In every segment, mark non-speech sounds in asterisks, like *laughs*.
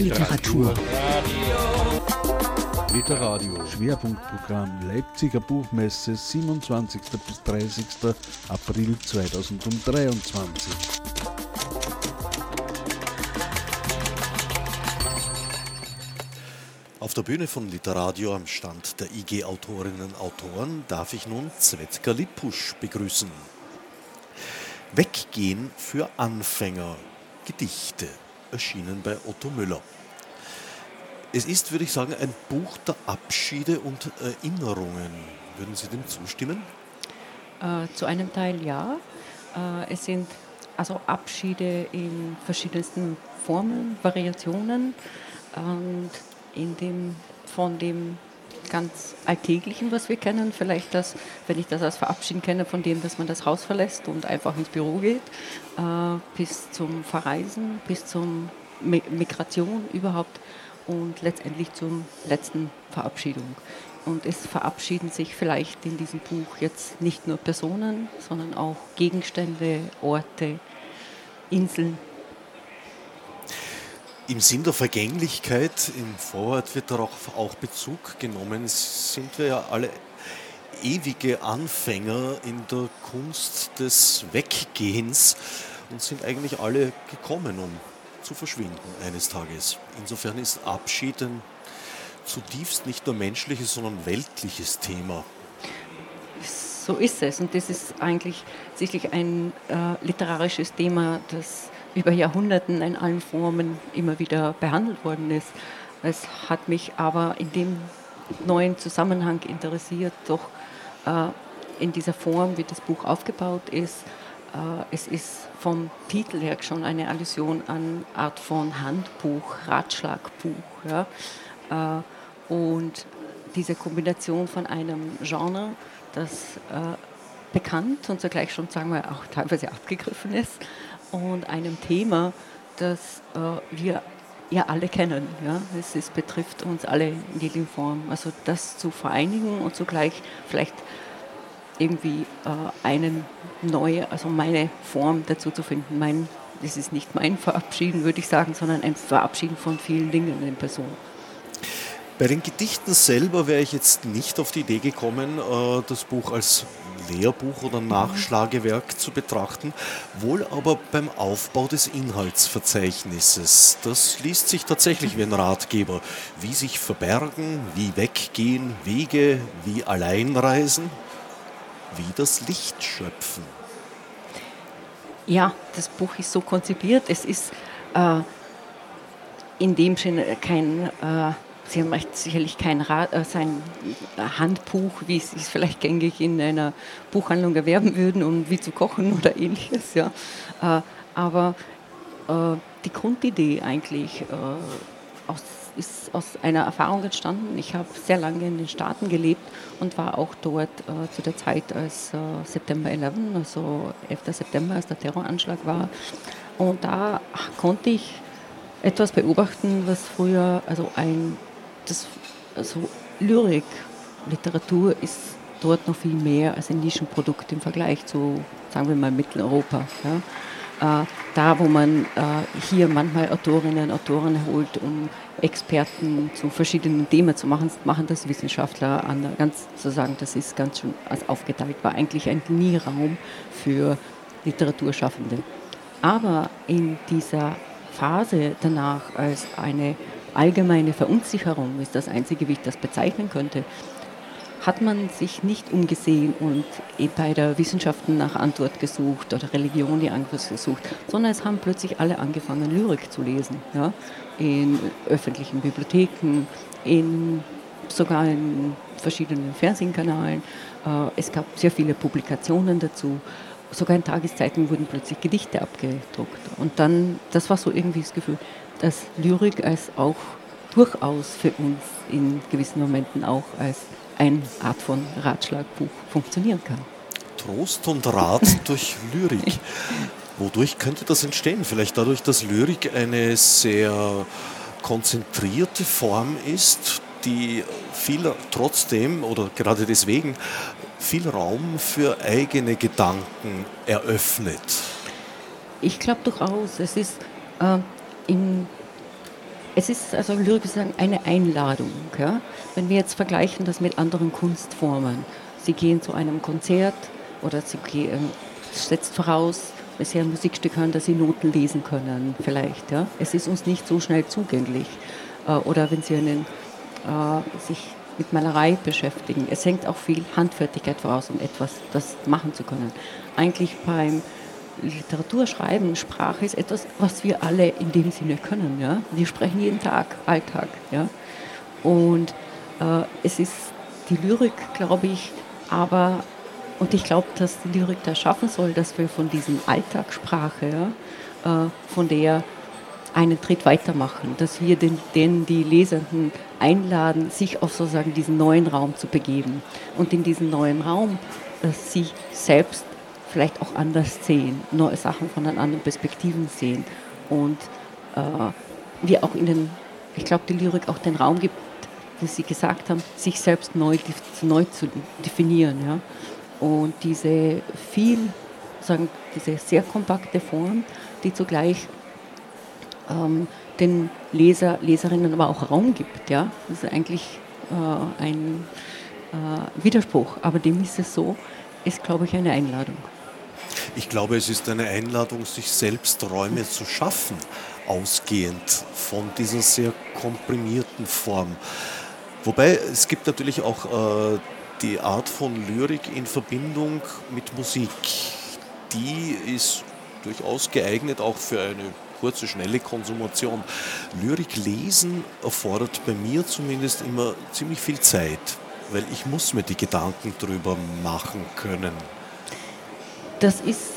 Literatur. Literadio. Schwerpunktprogramm Leipziger Buchmesse 27. bis 30. April 2023. Auf der Bühne von Literadio am Stand der IG Autorinnen und Autoren darf ich nun Zvetka Lipusch begrüßen. Weggehen für Anfänger. Gedichte erschienen bei Otto Müller. Es ist, würde ich sagen, ein Buch der Abschiede und Erinnerungen. Würden Sie dem zustimmen? Äh, zu einem Teil ja. Äh, es sind also Abschiede in verschiedensten Formen, Variationen. Und in dem, von dem ganz Alltäglichen, was wir kennen, vielleicht das, wenn ich das als Verabschieden kenne, von dem, dass man das Haus verlässt und einfach ins Büro geht, äh, bis zum Verreisen, bis zum Migration überhaupt und letztendlich zur letzten Verabschiedung. Und es verabschieden sich vielleicht in diesem Buch jetzt nicht nur Personen, sondern auch Gegenstände, Orte, Inseln, im Sinn der Vergänglichkeit, im Vorwort wird darauf auch Bezug genommen, sind wir ja alle ewige Anfänger in der Kunst des Weggehens und sind eigentlich alle gekommen, um zu verschwinden eines Tages. Insofern ist Abschied ein zutiefst nicht nur menschliches, sondern weltliches Thema. So ist es und das ist eigentlich sicherlich ein äh, literarisches Thema, das über Jahrhunderten in allen Formen immer wieder behandelt worden ist. Es hat mich aber in dem neuen Zusammenhang interessiert, doch äh, in dieser Form, wie das Buch aufgebaut ist. Äh, es ist vom Titel her schon eine Allusion an Art von Handbuch, Ratschlagbuch. Ja? Äh, und diese Kombination von einem Genre, das äh, bekannt und zugleich schon, sagen wir, auch teilweise abgegriffen ist, und einem Thema, das äh, wir ja alle kennen. Ja? Es ist, betrifft uns alle in jeder Form. Also das zu vereinigen und zugleich vielleicht irgendwie äh, eine neue, also meine Form dazu zu finden. Mein, das ist nicht mein Verabschieden, würde ich sagen, sondern ein Verabschieden von vielen Dingen in Person. Bei den Gedichten selber wäre ich jetzt nicht auf die Idee gekommen, äh, das Buch als Lehrbuch oder Nachschlagewerk zu betrachten, wohl aber beim Aufbau des Inhaltsverzeichnisses. Das liest sich tatsächlich wie ein Ratgeber. Wie sich verbergen, wie weggehen, Wege, wie alleinreisen, wie das Licht schöpfen. Ja, das Buch ist so konzipiert. Es ist äh, in dem Sinne kein äh, Sie haben sicherlich kein Rat, äh, sein Handbuch, wie Sie es vielleicht gängig in einer Buchhandlung erwerben würden, um wie zu kochen *laughs* oder ähnliches. Ja. Äh, aber äh, die Grundidee eigentlich äh, aus, ist aus einer Erfahrung entstanden. Ich habe sehr lange in den Staaten gelebt und war auch dort äh, zu der Zeit, als September 11, also 11. September, als der Terroranschlag war. Und da konnte ich etwas beobachten, was früher, also ein das, also Lyrik, Literatur ist dort noch viel mehr als ein Nischenprodukt im Vergleich zu, sagen wir mal, Mitteleuropa. Ja. Äh, da, wo man äh, hier manchmal Autorinnen und Autoren holt, um Experten zu verschiedenen Themen zu machen, machen das Wissenschaftler an, zu sagen, das ist ganz schön aufgeteilt, war eigentlich ein nie Raum für Literaturschaffende. Aber in dieser Phase danach als eine allgemeine Verunsicherung ist das einzige, wie ich das bezeichnen könnte, hat man sich nicht umgesehen und bei der Wissenschaften nach Antwort gesucht oder Religion die Antwort gesucht, sondern es haben plötzlich alle angefangen, Lyrik zu lesen. Ja? In öffentlichen Bibliotheken, in, sogar in verschiedenen Fernsehkanalen. Äh, es gab sehr viele Publikationen dazu. Sogar in Tageszeiten wurden plötzlich Gedichte abgedruckt. Und dann, das war so irgendwie das Gefühl, dass Lyrik als auch durchaus für uns in gewissen Momenten auch als eine Art von Ratschlagbuch funktionieren kann. Trost und Rat *laughs* durch Lyrik. Wodurch könnte das entstehen? Vielleicht dadurch, dass Lyrik eine sehr konzentrierte Form ist, die viel trotzdem oder gerade deswegen viel Raum für eigene Gedanken eröffnet. Ich glaube durchaus. Es ist äh, es ist also Lyrik sagen eine Einladung. Ja? Wenn wir jetzt vergleichen das mit anderen Kunstformen, Sie gehen zu einem Konzert oder Sie gehen, setzt voraus, wenn Sie ein Musikstück hören, dass Sie Noten lesen können, vielleicht. Ja? Es ist uns nicht so schnell zugänglich. Äh, oder wenn Sie einen, äh, sich mit Malerei beschäftigen. Es hängt auch viel Handfertigkeit voraus, um etwas das machen zu können. Eigentlich beim Literaturschreiben, Sprache ist etwas, was wir alle in dem Sinne können. Ja? Wir sprechen jeden Tag, Alltag. Ja? Und äh, es ist die Lyrik, glaube ich, aber, und ich glaube, dass die Lyrik das schaffen soll, dass wir von diesem Alltagssprache, ja, äh, von der einen Tritt weitermachen, dass wir den, den, die Lesenden einladen, sich auf sozusagen diesen neuen Raum zu begeben und in diesem neuen Raum äh, sich selbst vielleicht auch anders sehen, neue Sachen von anderen Perspektiven sehen und äh, wir auch in den, ich glaube, die Lyrik auch den Raum gibt, wie Sie gesagt haben, sich selbst neu, neu zu definieren. Ja? Und diese viel, sagen, diese sehr kompakte Form, die zugleich ähm, den Leser, Leserinnen aber auch Raum gibt. Ja? Das ist eigentlich äh, ein äh, Widerspruch, aber dem ist es so, ist, glaube ich, eine Einladung. Ich glaube, es ist eine Einladung, sich selbst Räume zu schaffen, ausgehend von dieser sehr komprimierten Form. Wobei es gibt natürlich auch äh, die Art von Lyrik in Verbindung mit Musik. Die ist durchaus geeignet auch für eine kurze, schnelle Konsumation. Lyrik lesen erfordert bei mir zumindest immer ziemlich viel Zeit, weil ich muss mir die Gedanken drüber machen können das ist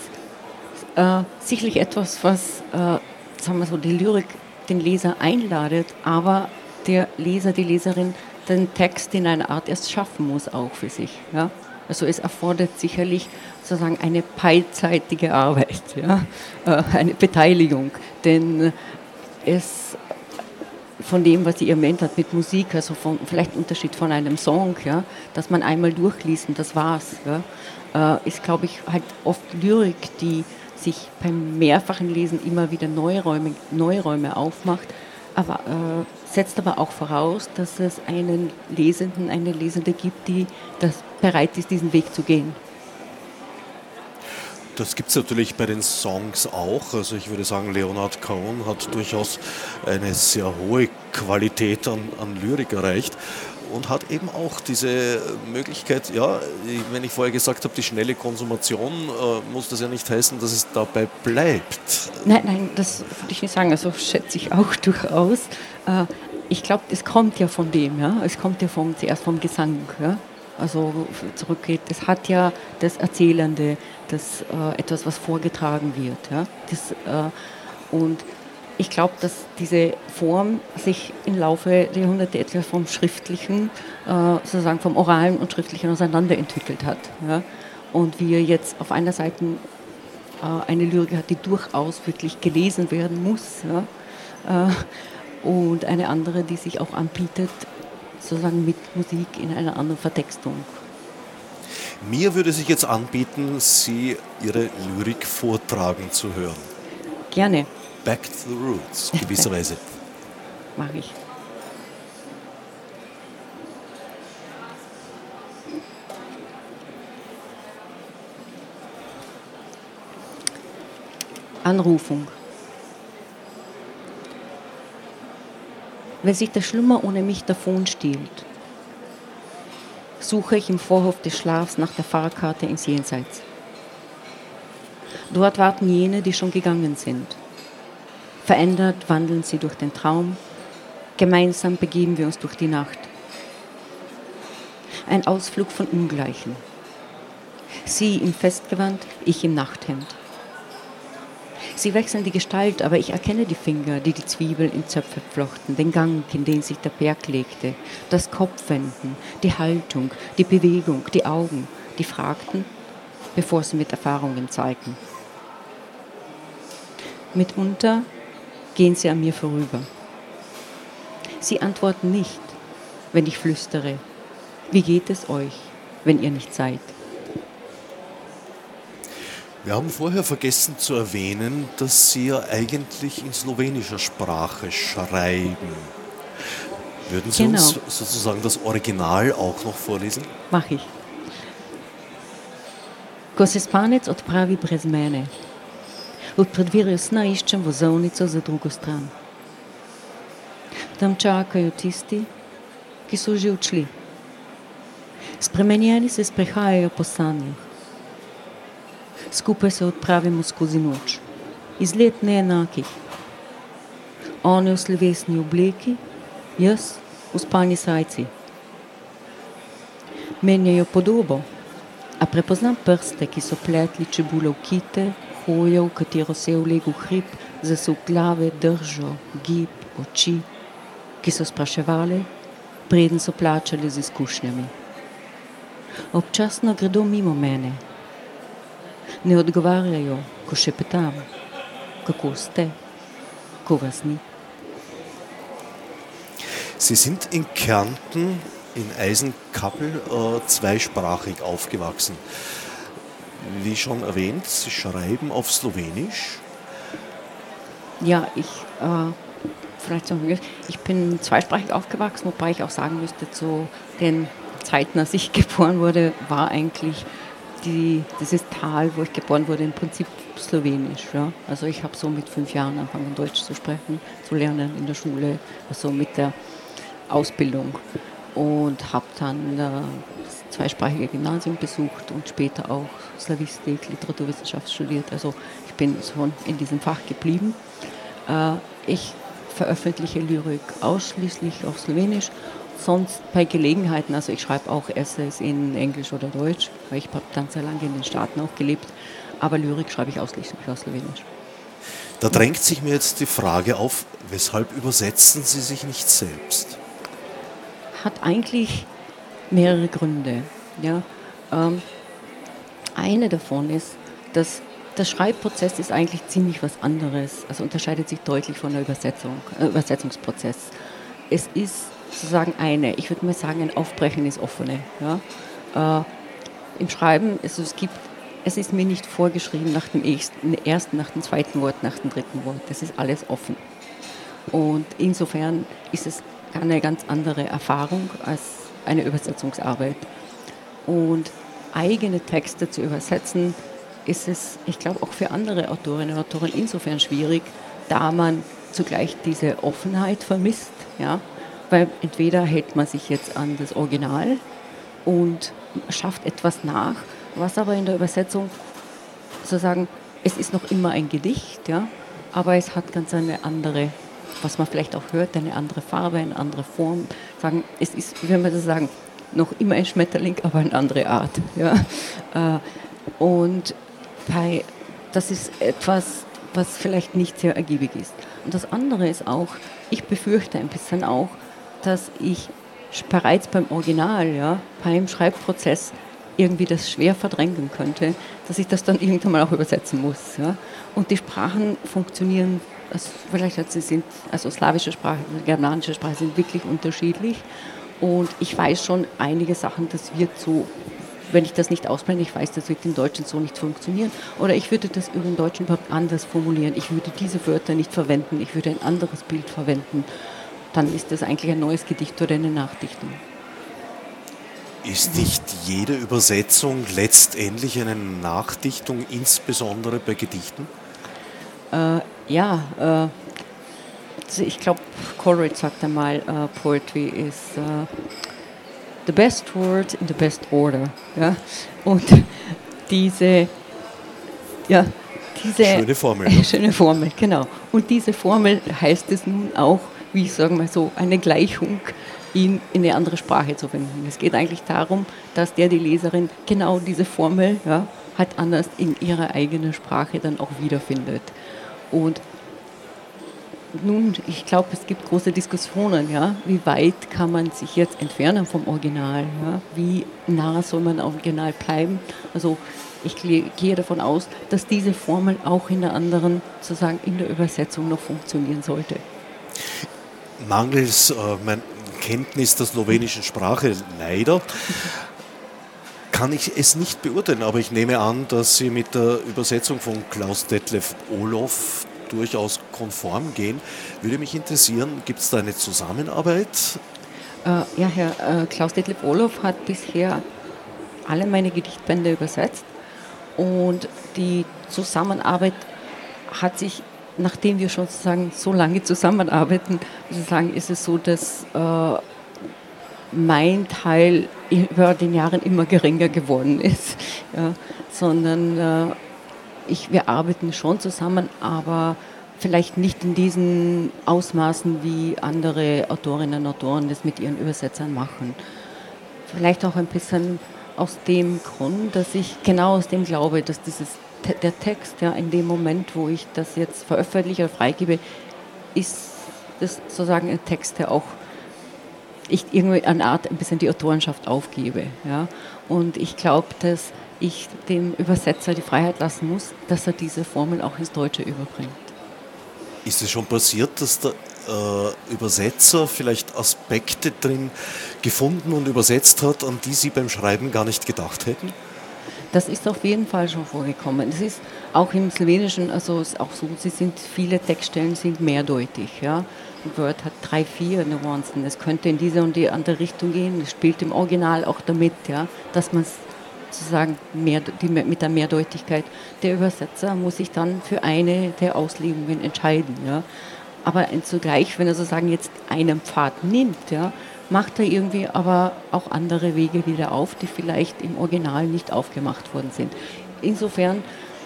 äh, sicherlich etwas, was äh, sagen wir so, die Lyrik den Leser einladet, aber der Leser, die Leserin den Text in einer Art erst schaffen muss, auch für sich. Ja? Also es erfordert sicherlich sozusagen eine beidseitige Arbeit, ja? Äh, eine Beteiligung, denn es von dem, was sie erwähnt hat mit Musik, also von, vielleicht Unterschied von einem Song, ja, dass man einmal durchliest und das war's. Ja äh, ist, glaube ich, halt oft Lyrik, die sich beim mehrfachen Lesen immer wieder Neuräume, Neuräume aufmacht, aber äh, setzt aber auch voraus, dass es einen Lesenden, eine Lesende gibt, die das bereit ist, diesen Weg zu gehen. Das gibt es natürlich bei den Songs auch. Also ich würde sagen, Leonard Cohen hat durchaus eine sehr hohe Qualität an, an Lyrik erreicht und hat eben auch diese Möglichkeit, ja, wenn ich vorher gesagt habe, die schnelle Konsumation, äh, muss das ja nicht heißen, dass es dabei bleibt. Nein, nein, das würde ich nicht sagen. Also schätze ich auch *laughs* durchaus. Äh, ich glaube, es kommt ja von dem, ja. Es kommt ja vom, zuerst vom Gesang, ja. Also zurückgeht. Es hat ja das Erzählende, das äh, etwas, was vorgetragen wird, ja. Das, äh, und ich glaube, dass diese Form sich im Laufe der Jahrhunderte etwa vom Schriftlichen, äh, sozusagen vom Oralen und Schriftlichen auseinanderentwickelt hat. Ja? Und wir jetzt auf einer Seite äh, eine Lyrik hat, die durchaus wirklich gelesen werden muss. Ja? Äh, und eine andere, die sich auch anbietet, sozusagen mit Musik in einer anderen Vertextung. Mir würde sich jetzt anbieten, Sie Ihre Lyrik vortragen zu hören. Gerne. Back to the Roots, gewisserweise. *laughs* Mache ich. Anrufung. Wenn sich der Schlummer ohne mich davon stiehlt, suche ich im Vorhof des Schlafs nach der Fahrkarte ins Jenseits. Dort warten jene, die schon gegangen sind. Verändert wandeln sie durch den Traum. Gemeinsam begeben wir uns durch die Nacht. Ein Ausflug von Ungleichen. Sie im Festgewand, ich im Nachthemd. Sie wechseln die Gestalt, aber ich erkenne die Finger, die die Zwiebeln in Zöpfe flochten, den Gang, in den sich der Berg legte, das Kopfwenden, die Haltung, die Bewegung, die Augen, die fragten, bevor sie mit Erfahrungen zeigten. Mitunter gehen sie an mir vorüber. Sie antworten nicht, wenn ich flüstere, wie geht es euch, wenn ihr nicht seid? Wir haben vorher vergessen zu erwähnen, dass Sie ja eigentlich in slowenischer Sprache schreiben. Würden Sie Genau. uns sozusagen das Original auch noch vorlesen? Mach ich. Ko se spanec odpravi brez mene, od predvirja sna iščem vozovnico za drugo stran. Tam čakajo tisti, ki so že odšli. Spremenjeni se sprehajajo po sanjah. Skupaj se odpravimo skozi noč, izlet neenakih. One v slovesni obleki, jaz v spalni sajci. Menjajo podobo, a prepoznam prste, ki so pletli čebule v kite, hojo, v katero se je vlegel hrib, zasuk glave, držo, gib, oči, ki so spraševali, preden so plačali z izkušnjami. Občasno gredo mimo mene, ne odgovarjajo, ko še petam, kako ste, ko vas ni. Sie sind in Kärnten, in Eisenkappel, äh, zweisprachig aufgewachsen. Wie schon erwähnt, Sie schreiben auf Slowenisch. Ja, ich, äh, vielleicht ich bin zweisprachig aufgewachsen, wobei ich auch sagen müsste, zu den Zeiten, als ich *laughs* geboren wurde, war eigentlich die, dieses Tal, wo ich geboren wurde, im Prinzip slowenisch. Ja? Also ich habe so mit fünf Jahren angefangen, Deutsch zu sprechen, zu lernen in der Schule, also mit der Ausbildung und habe dann äh, das zweisprachige Gymnasium besucht und später auch Slavistik, Literaturwissenschaft studiert. Also ich bin schon in diesem Fach geblieben. Äh, ich veröffentliche Lyrik ausschließlich auf Slowenisch, sonst bei Gelegenheiten, also ich schreibe auch Essays in Englisch oder Deutsch, weil ich habe dann sehr lange in den Staaten auch gelebt, aber Lyrik schreibe ich ausschließlich auf Slowenisch. Da drängt sich mir jetzt die Frage auf, weshalb übersetzen Sie sich nicht selbst? hat eigentlich mehrere Gründe. Ja. Ähm, eine davon ist, dass der Schreibprozess ist eigentlich ziemlich was anderes, also unterscheidet sich deutlich von der Übersetzung, äh, Übersetzungsprozess. Es ist sozusagen eine, ich würde mal sagen, ein Aufbrechen ins Offene. Ja. Äh, Im Schreiben, also es gibt, es ist mir nicht vorgeschrieben nach dem ersten, ersten, nach dem zweiten Wort, nach dem dritten Wort. Das ist alles offen. Und insofern ist es eine ganz andere Erfahrung als eine Übersetzungsarbeit. Und eigene Texte zu übersetzen, ist es, ich glaube, auch für andere Autorinnen und Autoren insofern schwierig, da man zugleich diese Offenheit vermisst. Ja? Weil entweder hält man sich jetzt an das Original und schafft etwas nach, was aber in der Übersetzung sozusagen, es ist noch immer ein Gedicht, ja? aber es hat ganz eine andere was man vielleicht auch hört, eine andere Farbe, eine andere Form. Sagen, es ist, wie man das sagen, noch immer ein Schmetterling, aber eine andere Art. Ja? Und bei, das ist etwas, was vielleicht nicht sehr ergiebig ist. Und das andere ist auch, ich befürchte ein bisschen auch, dass ich bereits beim Original, ja, beim Schreibprozess irgendwie das schwer verdrängen könnte, dass ich das dann irgendwann mal auch übersetzen muss. Ja? Und die Sprachen funktionieren also vielleicht sie sind, also slawische Sprache germanische Sprache sind wirklich unterschiedlich. Und ich weiß schon einige Sachen, das wird so, wenn ich das nicht ausblende, ich weiß, das wird im Deutschen so nicht funktionieren. Oder ich würde das über den Deutschen überhaupt anders formulieren. Ich würde diese Wörter nicht verwenden, ich würde ein anderes Bild verwenden. Dann ist das eigentlich ein neues Gedicht oder eine Nachdichtung. Ist nicht jede Übersetzung letztendlich eine Nachdichtung, insbesondere bei Gedichten? Äh, ja, äh, ich glaube, Coleridge sagte mal, uh, Poetry is uh, the best word in the best order. Ja? Und diese, ja, diese schöne Formel. Ja. *laughs* schöne Formel, genau. Und diese Formel heißt es nun auch, wie ich sage mal so, eine Gleichung in, in eine andere Sprache zu finden. Es geht eigentlich darum, dass der die Leserin genau diese Formel ja, halt anders in ihrer eigenen Sprache dann auch wiederfindet. Und nun, ich glaube, es gibt große Diskussionen, ja, wie weit kann man sich jetzt entfernen vom Original, ja, wie nah soll man am Original bleiben. Also ich gehe davon aus, dass diese Formel auch in der anderen, sozusagen in der Übersetzung noch funktionieren sollte. Mangels äh, Kenntnis der slowenischen Sprache leider kann ich es nicht beurteilen, aber ich nehme an, dass Sie mit der Übersetzung von Klaus Detlef Olof durchaus konform gehen. Würde mich interessieren, gibt es da eine Zusammenarbeit? Äh, ja, Herr äh, Klaus Detlef Olof hat bisher alle meine Gedichtbände übersetzt und die Zusammenarbeit hat sich, nachdem wir schon sozusagen so lange zusammenarbeiten, sozusagen ist es so, dass äh, mein Teil über den Jahren immer geringer geworden ist, *laughs* ja, sondern äh, ich, wir arbeiten schon zusammen, aber vielleicht nicht in diesen Ausmaßen, wie andere Autorinnen und Autoren das mit ihren Übersetzern machen. Vielleicht auch ein bisschen aus dem Grund, dass ich genau aus dem glaube, dass dieses, der Text ja in dem Moment, wo ich das jetzt veröffentliche oder freigebe, ist das sozusagen ein Text, der auch ich irgendwie eine Art ein bisschen die Autorenschaft aufgebe. Ja? Und ich glaube, dass ich dem Übersetzer die Freiheit lassen muss, dass er diese Formel auch ins Deutsche überbringt. Ist es schon passiert, dass der äh, Übersetzer vielleicht Aspekte drin gefunden und übersetzt hat, an die Sie beim Schreiben gar nicht gedacht hätten? Das ist auf jeden Fall schon vorgekommen. Es ist auch im Slowenischen, also ist auch so, sie sind, viele Textstellen sind mehrdeutig. Ja? Word hat drei, vier Nuancen. Es könnte in diese und die andere Richtung gehen. Es spielt im Original auch damit, ja, dass man sozusagen mehr, die, mit der Mehrdeutigkeit der Übersetzer muss sich dann für eine der Auslegungen entscheiden. Ja. Aber zugleich, wenn er sozusagen jetzt einen Pfad nimmt, ja, macht er irgendwie aber auch andere Wege wieder auf, die vielleicht im Original nicht aufgemacht worden sind. Insofern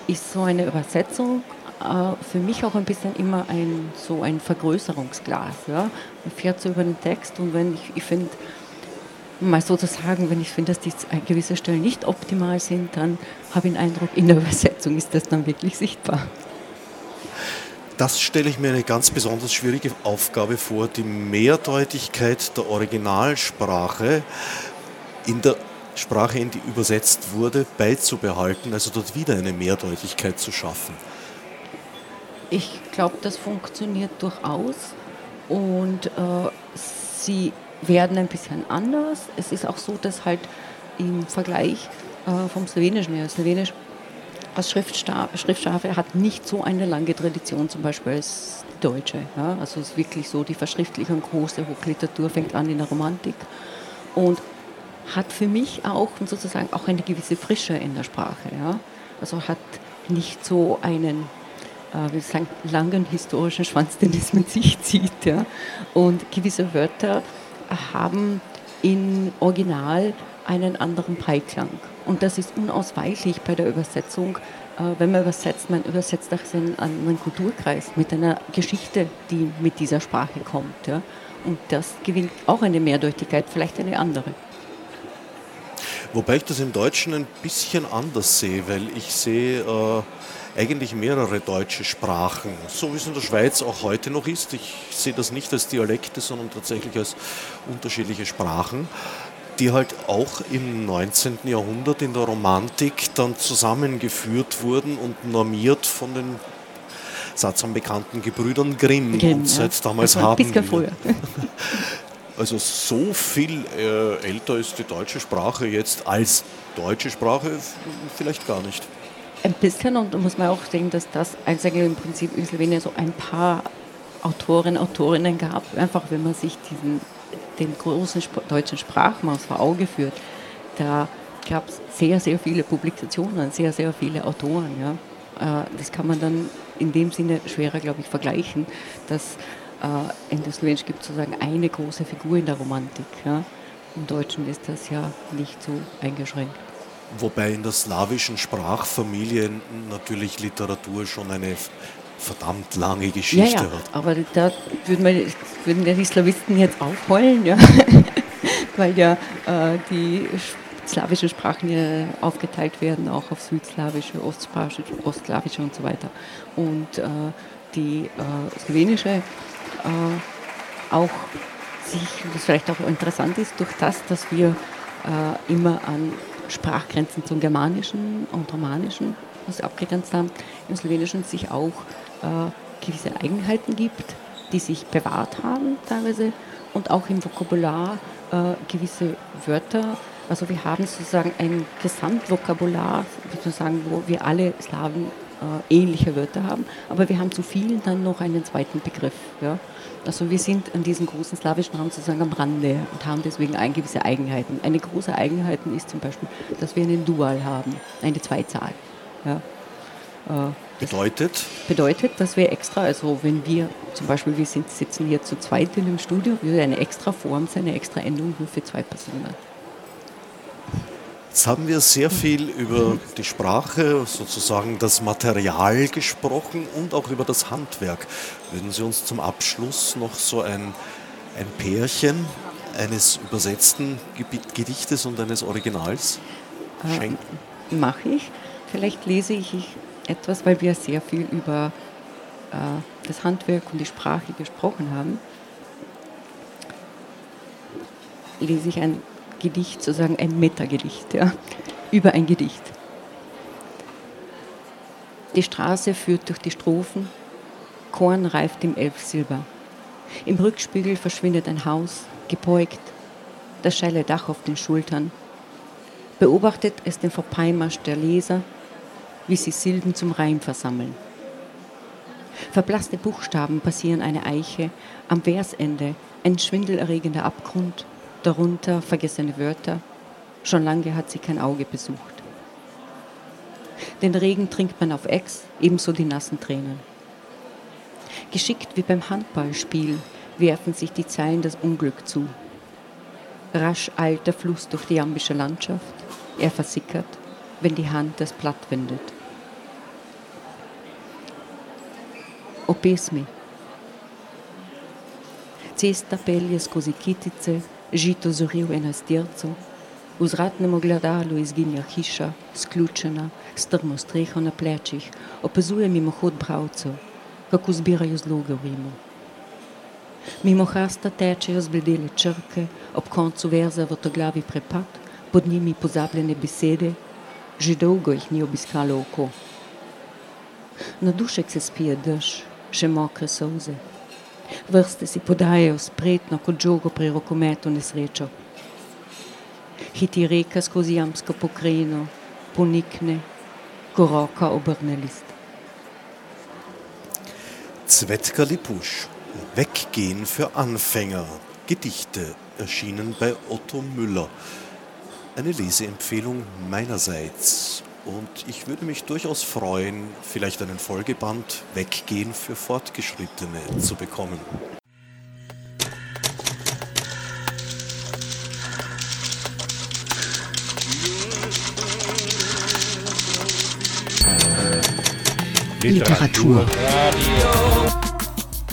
ist so eine Übersetzung äh, für mich auch ein bisschen immer ein, so ein Vergrößerungsglas. Ja? Man fährt so über den Text und wenn ich, ich finde, mal sozusagen, wenn ich finde, dass die gewisse Stellen nicht optimal sind, dann habe ich den Eindruck, in der *laughs* Übersetzung ist das dann wirklich sichtbar. Das stelle ich mir eine ganz besonders schwierige Aufgabe vor, die Mehrdeutigkeit der Originalsprache in der Sprache, in die übersetzt wurde, beizubehalten, also dort wieder eine Mehrdeutigkeit zu schaffen. Ich glaube, das funktioniert durchaus und äh, sie werden ein bisschen anders. Es ist auch so, dass halt im Vergleich äh, vom Slowenischen her, Slowenisch als Schriftsprache hat nicht so eine lange Tradition zum Beispiel als die Deutsche. Ja? Also es ist wirklich so, die Verschriftlichung, große Hochliteratur fängt an in der Romantik und hat für mich auch sozusagen auch eine gewisse Frische in der Sprache. Ja? Also hat nicht so einen äh, wie sagen, langen historischen Schwanz, den es mit sich *laughs* zieht. Ja? Und gewisse Wörter haben im Original einen anderen Beiklang. Und das ist unausweichlich bei der Übersetzung. Äh, wenn man übersetzt, man übersetzt auch einen anderen Kulturkreis mit einer Geschichte, die mit dieser Sprache kommt. Ja? Und das gewinnt auch eine Mehrdeutigkeit, vielleicht eine andere. Wobei ich das im Deutschen ein bisschen anders sehe, weil ich sehe äh, eigentlich mehrere deutsche Sprachen, so wie es in der Schweiz auch heute noch ist. Ich sehe das nicht als Dialekte, sondern tatsächlich als unterschiedliche Sprachen, die halt auch im 19. Jahrhundert in der Romantik dann zusammengeführt wurden und normiert von den Satz am bekannten Gebrüdern Grimm. Grimm und seit ja. damals haben wir. Früher. *laughs* Also so viel äh, älter ist die deutsche Sprache jetzt als deutsche Sprache vielleicht gar nicht. Ein bisschen und da muss man auch sehen, dass das eigentlich im Prinzip in Slowenien so ein paar Autoren, Autorinnen gab. Einfach wenn man sich diesen, den großen deutschen Sprachmaß vor Auge führt, da gab es sehr, sehr viele Publikationen, sehr, sehr viele Autoren. Ja. Äh, das kann man dann in dem Sinne schwerer, glaube ich, vergleichen, dass in der Slowensch gibt sozusagen eine große Figur in der Romantik. Ja. Im Deutschen ist das ja nicht so eingeschränkt. Wobei in der slawischen Sprachfamilie natürlich Literatur schon eine verdammt lange Geschichte ja, ja. hat. Aber da würden, wir, würden ja die Slawisten jetzt aufheulen, ja? *laughs* weil ja äh, die slawischen Sprachen ja aufgeteilt werden, auch auf südslawische, ostslawische, ostslawische und so weiter. Und äh, die äh, slowenische äh, auch sich, was vielleicht auch interessant ist, durch das, dass wir äh, immer an Sprachgrenzen zum Germanischen und Romanischen, was abgegrenzt haben, im Slowenischen sich auch äh, gewisse Eigenheiten gibt, die sich bewahrt haben teilweise und auch im Vokabular äh, gewisse Wörter Also wir haben sozusagen ein Gesamtvokabular, sozusagen, wo wir alle Slawen äh, ähnliche Wörter haben, aber wir haben zu vielen dann noch einen zweiten Begriff. Ja? Also wir sind an diesem großen slawischen Raum sozusagen am Rande und haben deswegen ein gewisse Eigenheiten. Eine große Eigenheit ist zum Beispiel, dass wir einen Dual haben, eine Zweizahl. Ja? Äh, bedeutet? Bedeutet, dass wir extra, also wenn wir zum Beispiel, wir sind, sitzen hier zu zweit in dem Studio, würde eine extra Form sein, eine extra Endung nur für zwei Personen. Jetzt haben wir sehr viel über die Sprache, sozusagen das Material gesprochen und auch über das Handwerk. Würden Sie uns zum Abschluss noch so ein, ein Pärchen eines übersetzten Gedichtes und eines Originals äh, schenken? Äh, Mache ich. Vielleicht lese ich etwas, weil wir sehr viel über äh, das Handwerk und die Sprache gesprochen haben. Lese ich ein Gedicht, sozusagen ein Metagedicht, ja, über ein Gedicht. Die Straße führt durch die Strophen, Korn reift im Elfsilber. Im Rückspiegel verschwindet ein Haus, gebeugt, das scheile Dach auf den Schultern. Beobachtet es den Vorbeimarsch der Leser, wie sie Silben zum Reim versammeln. Verblasste Buchstaben passieren eine Eiche, am Versende ein schwindelerregender Abgrund, darunter vergessene Wörter. Schon lange hat sie kein Auge besucht. Den Regen trinkt man auf Ex, ebenso die nassen Tränen. Geschickt wie beim Handballspiel werfen sich die Zeilen das Unglück zu. Rasch eilt der Fluss durch die jambische Landschaft. Er versickert, wenn die Hand das Blatt wendet. Opesmi. Cesta pelje skozi kitice, žito zoril je na stircu, vzratnemu gledalu izginja hiša, sključena, strmo streho na plečih, opazuje mimohod bravcev, kako zbirajo zloge v Rimu. Mimo hrasta tečejo zbledele črke, ob koncu verza vrtoglavi prepad, pod njimi pozabljene besede, že dolgo jih ni obiskalo oko. Na dušek se spije dež, mokre solze. Vrste si podajajo spretno kot žogo pri rokometu nesrečo. Hiti reka skozi jamsko pokrajino, ponikne, ko roka obrne list. Zwetka Lipusch, Weggehen für Anfänger, Gedichte erschienen bei Otto Müller. Eine Leseempfehlung meinerseits. Und ich würde mich durchaus freuen, vielleicht einen Folgeband Weggehen für Fortgeschrittene zu bekommen. Literatur.